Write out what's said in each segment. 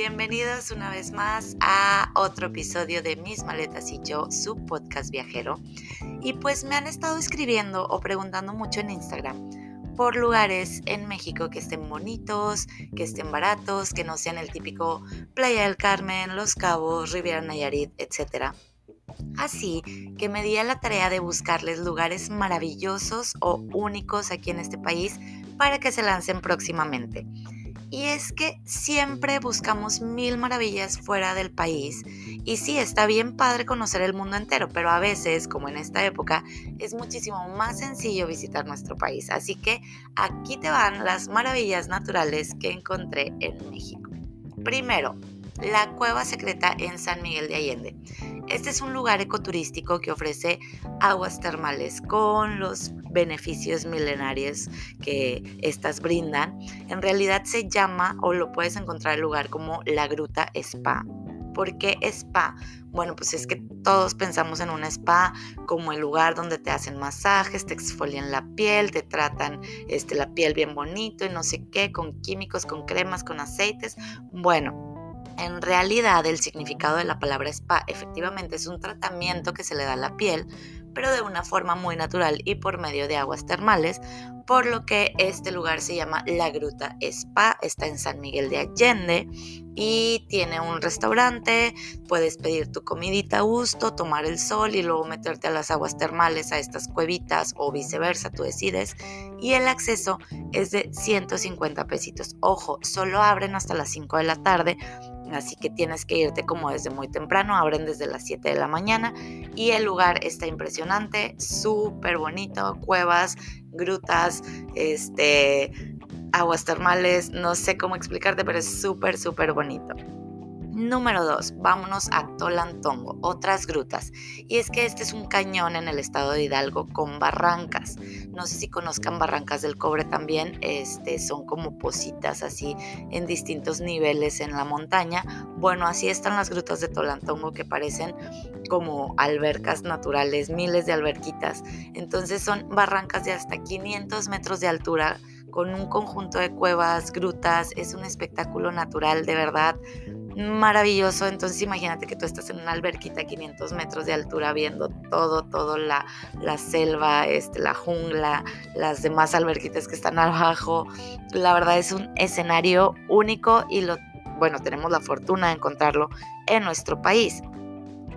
Bienvenidos una vez más a otro episodio de Mis Maletas y yo, su podcast viajero. Y pues me han estado escribiendo o preguntando mucho en Instagram por lugares en México que estén bonitos, que estén baratos, que no sean el típico Playa del Carmen, Los Cabos, Riviera Nayarit, etc. Así que me di a la tarea de buscarles lugares maravillosos o únicos aquí en este país para que se lancen próximamente. Y es que siempre buscamos mil maravillas fuera del país. Y sí, está bien padre conocer el mundo entero, pero a veces, como en esta época, es muchísimo más sencillo visitar nuestro país. Así que aquí te van las maravillas naturales que encontré en México. Primero, la cueva secreta en San Miguel de Allende. Este es un lugar ecoturístico que ofrece aguas termales con los beneficios milenarios que estas brindan. En realidad se llama o lo puedes encontrar el lugar como la Gruta Spa. ¿Por qué spa? Bueno, pues es que todos pensamos en un spa como el lugar donde te hacen masajes, te exfolian la piel, te tratan este, la piel bien bonito y no sé qué, con químicos, con cremas, con aceites. Bueno, en realidad, el significado de la palabra spa efectivamente es un tratamiento que se le da a la piel, pero de una forma muy natural y por medio de aguas termales, por lo que este lugar se llama La Gruta Spa, está en San Miguel de Allende y tiene un restaurante, puedes pedir tu comidita a gusto, tomar el sol y luego meterte a las aguas termales, a estas cuevitas o viceversa, tú decides, y el acceso es de 150 pesitos. Ojo, solo abren hasta las 5 de la tarde, así que tienes que irte como desde muy temprano, abren desde las 7 de la mañana y el lugar está impresionante, súper bonito, cuevas, grutas, este, aguas termales, no sé cómo explicarte, pero es súper, súper bonito. Número 2, vámonos a Tolantongo, otras grutas. Y es que este es un cañón en el estado de Hidalgo con barrancas. No sé si conozcan Barrancas del Cobre también, este, son como positas así en distintos niveles en la montaña. Bueno, así están las grutas de Tolantongo que parecen como albercas naturales, miles de alberquitas. Entonces son barrancas de hasta 500 metros de altura con un conjunto de cuevas, grutas, es un espectáculo natural de verdad maravilloso. Entonces imagínate que tú estás en una alberquita a 500 metros de altura viendo todo, todo la, la selva, este, la jungla, las demás alberquitas que están abajo. La verdad es un escenario único y lo, bueno, tenemos la fortuna de encontrarlo en nuestro país.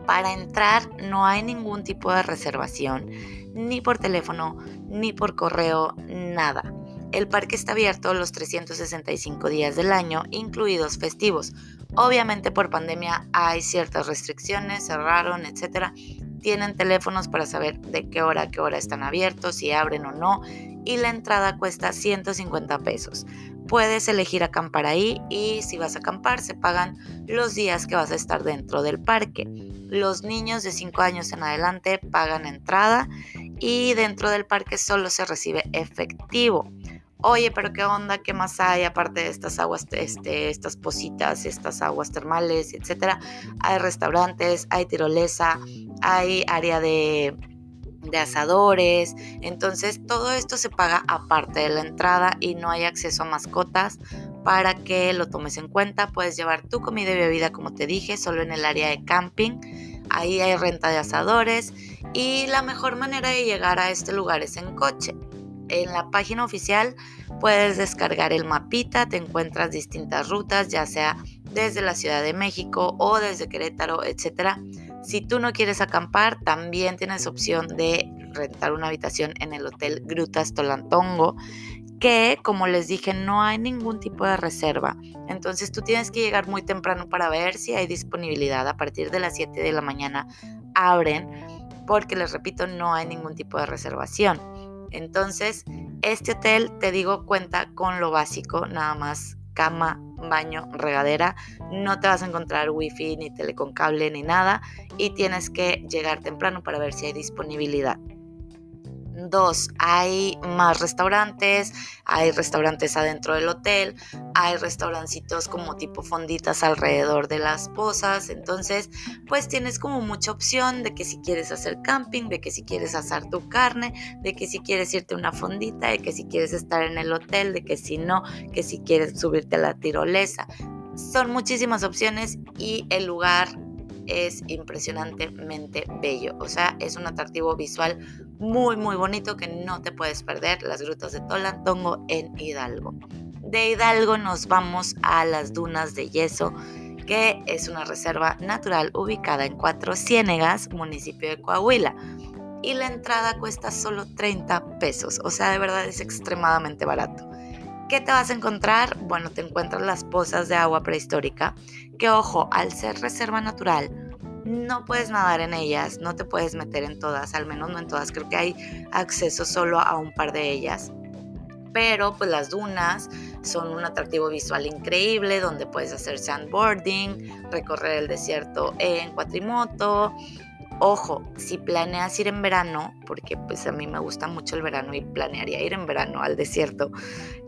Para entrar no hay ningún tipo de reservación, ni por teléfono, ni por correo, nada. El parque está abierto los 365 días del año, incluidos festivos. Obviamente por pandemia hay ciertas restricciones, cerraron, etc. Tienen teléfonos para saber de qué hora a qué hora están abiertos, si abren o no, y la entrada cuesta 150 pesos. Puedes elegir acampar ahí y si vas a acampar se pagan los días que vas a estar dentro del parque. Los niños de 5 años en adelante pagan entrada y dentro del parque solo se recibe efectivo oye, pero qué onda, qué más hay aparte de estas aguas, este, estas positas, estas aguas termales, etcétera. Hay restaurantes, hay tirolesa, hay área de, de asadores. Entonces, todo esto se paga aparte de la entrada y no hay acceso a mascotas para que lo tomes en cuenta. Puedes llevar tu comida y bebida, como te dije, solo en el área de camping. Ahí hay renta de asadores y la mejor manera de llegar a este lugar es en coche en la página oficial puedes descargar el mapita, te encuentras distintas rutas, ya sea desde la Ciudad de México o desde Querétaro, etc. Si tú no quieres acampar, también tienes opción de rentar una habitación en el Hotel Grutas Tolantongo, que como les dije no hay ningún tipo de reserva. Entonces tú tienes que llegar muy temprano para ver si hay disponibilidad. A partir de las 7 de la mañana abren porque les repito no hay ningún tipo de reservación. Entonces, este hotel, te digo, cuenta con lo básico, nada más cama, baño, regadera. No te vas a encontrar wifi, ni teleconcable, ni nada. Y tienes que llegar temprano para ver si hay disponibilidad. Dos, hay más restaurantes, hay restaurantes adentro del hotel, hay restaurancitos como tipo fonditas alrededor de las pozas, entonces pues tienes como mucha opción de que si quieres hacer camping, de que si quieres asar tu carne, de que si quieres irte a una fondita, de que si quieres estar en el hotel, de que si no, que si quieres subirte a la tirolesa. Son muchísimas opciones y el lugar es impresionantemente bello. O sea, es un atractivo visual muy, muy bonito que no te puedes perder. Las grutas de Tolantongo en Hidalgo. De Hidalgo nos vamos a las dunas de yeso que es una reserva natural ubicada en Cuatro Ciénegas, municipio de Coahuila. Y la entrada cuesta solo 30 pesos, o sea, de verdad es extremadamente barato. ¿Qué te vas a encontrar? Bueno, te encuentras las pozas de agua prehistórica, que ojo, al ser reserva natural, no puedes nadar en ellas, no te puedes meter en todas, al menos no en todas, creo que hay acceso solo a un par de ellas. Pero pues las dunas son un atractivo visual increíble donde puedes hacer sandboarding, recorrer el desierto en cuatrimoto. Ojo, si planeas ir en verano, porque pues a mí me gusta mucho el verano y planearía ir en verano al desierto,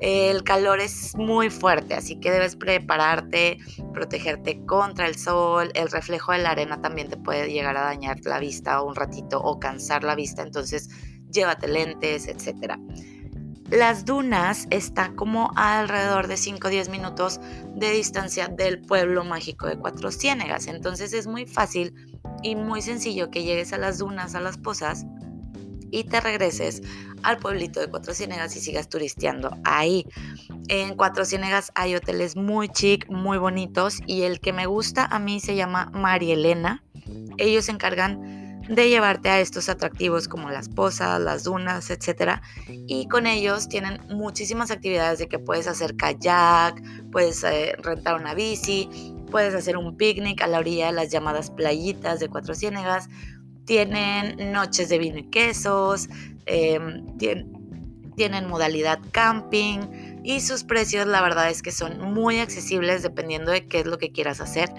el calor es muy fuerte, así que debes prepararte, protegerte contra el sol, el reflejo de la arena también te puede llegar a dañar la vista un ratito o cansar la vista, entonces llévate lentes, etcétera. Las dunas están como alrededor de 5 o 10 minutos de distancia del pueblo mágico de Cuatro Ciénegas. Entonces es muy fácil y muy sencillo que llegues a las dunas, a las pozas y te regreses al pueblito de Cuatro Ciénegas y sigas turisteando ahí. En Cuatro Ciénegas hay hoteles muy chic, muy bonitos y el que me gusta a mí se llama María Elena. Ellos se encargan de llevarte a estos atractivos como las pozas, las dunas, etc. Y con ellos tienen muchísimas actividades de que puedes hacer kayak, puedes eh, rentar una bici, puedes hacer un picnic a la orilla de las llamadas playitas de Cuatro Ciénegas. Tienen noches de vino y quesos, em, tienen modalidad camping y sus precios la verdad es que son muy accesibles dependiendo de qué es lo que quieras hacer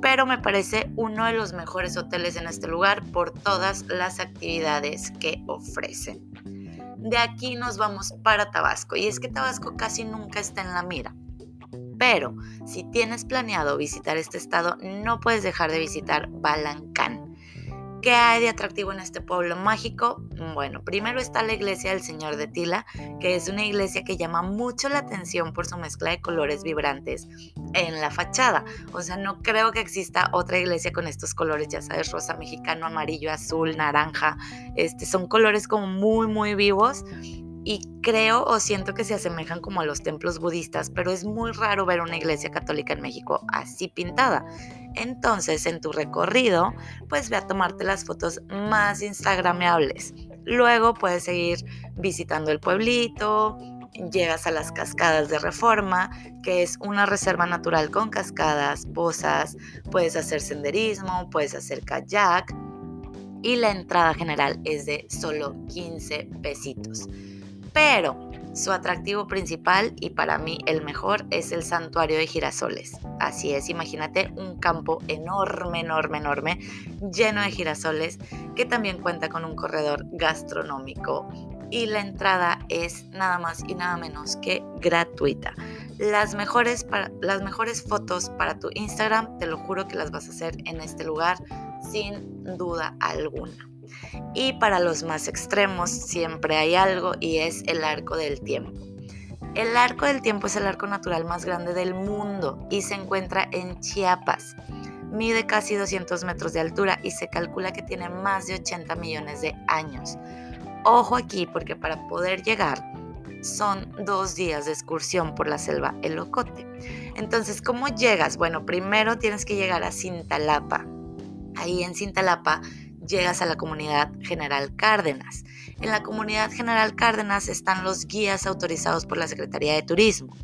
pero me parece uno de los mejores hoteles en este lugar por todas las actividades que ofrecen. De aquí nos vamos para Tabasco y es que Tabasco casi nunca está en la mira. Pero si tienes planeado visitar este estado, no puedes dejar de visitar Balancán. ¿Qué hay de atractivo en este pueblo mágico? Bueno, primero está la iglesia del Señor de Tila, que es una iglesia que llama mucho la atención por su mezcla de colores vibrantes en la fachada. O sea, no creo que exista otra iglesia con estos colores, ya sabes, rosa mexicano, amarillo, azul, naranja. Este, son colores como muy, muy vivos y creo o siento que se asemejan como a los templos budistas, pero es muy raro ver una iglesia católica en México así pintada. Entonces, en tu recorrido, pues ve a tomarte las fotos más instagrameables. Luego puedes seguir visitando el pueblito, llegas a las cascadas de Reforma, que es una reserva natural con cascadas, pozas, puedes hacer senderismo, puedes hacer kayak y la entrada general es de solo 15 pesitos. Pero su atractivo principal y para mí el mejor es el santuario de girasoles. Así es, imagínate un campo enorme, enorme, enorme, lleno de girasoles que también cuenta con un corredor gastronómico y la entrada es nada más y nada menos que gratuita. Las mejores, las mejores fotos para tu Instagram, te lo juro que las vas a hacer en este lugar sin duda alguna. Y para los más extremos siempre hay algo y es el arco del tiempo. El arco del tiempo es el arco natural más grande del mundo y se encuentra en Chiapas. Mide casi 200 metros de altura y se calcula que tiene más de 80 millones de años. Ojo aquí porque para poder llegar son dos días de excursión por la selva Elocote. Entonces, ¿cómo llegas? Bueno, primero tienes que llegar a Cintalapa. Ahí en Cintalapa llegas a la comunidad General Cárdenas. En la comunidad General Cárdenas están los guías autorizados por la Secretaría de Turismo.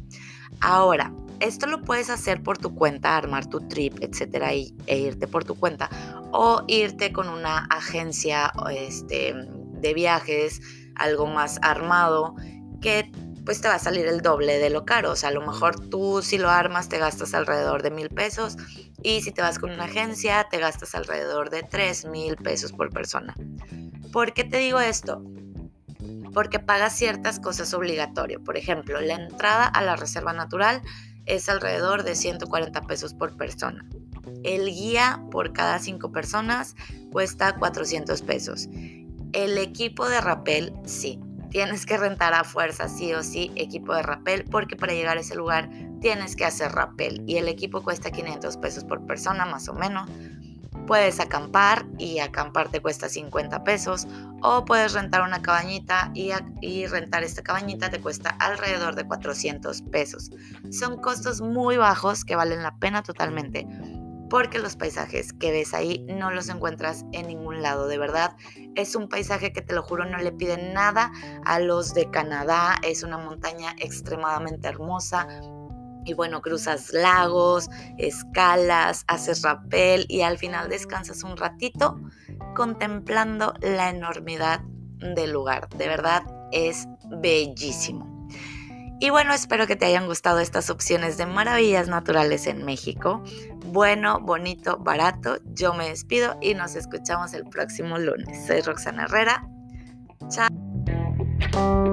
Ahora, esto lo puedes hacer por tu cuenta, armar tu trip, etcétera, e irte por tu cuenta, o irte con una agencia este, de viajes, algo más armado, que pues te va a salir el doble de lo caro. O sea, a lo mejor tú si lo armas te gastas alrededor de mil pesos y si te vas con una agencia te gastas alrededor de tres mil pesos por persona. ¿Por qué te digo esto? Porque pagas ciertas cosas obligatorio. Por ejemplo, la entrada a la reserva natural es alrededor de 140 pesos por persona. El guía por cada cinco personas cuesta 400 pesos. El equipo de rappel, sí, tienes que rentar a fuerza sí o sí equipo de rappel porque para llegar a ese lugar tienes que hacer rappel y el equipo cuesta 500 pesos por persona más o menos. Puedes acampar y acampar te cuesta 50 pesos o puedes rentar una cabañita y, y, rentar esta cabañita te cuesta alrededor de 400 pesos. Son costos muy bajos que valen la pena totalmente porque los paisajes que ves ahí no los encuentras en ningún lado, de verdad. Es un paisaje que te lo juro no le pide nada a los de Canadá, es una montaña extremadamente hermosa, y bueno, cruzas lagos, escalas, haces rappel y al final descansas un ratito contemplando la enormidad del lugar. De verdad es bellísimo. Y bueno, espero que te hayan gustado estas opciones de maravillas naturales en México. Bueno, bonito, barato. Yo me despido y nos escuchamos el próximo lunes. Soy Roxana Herrera. Chao.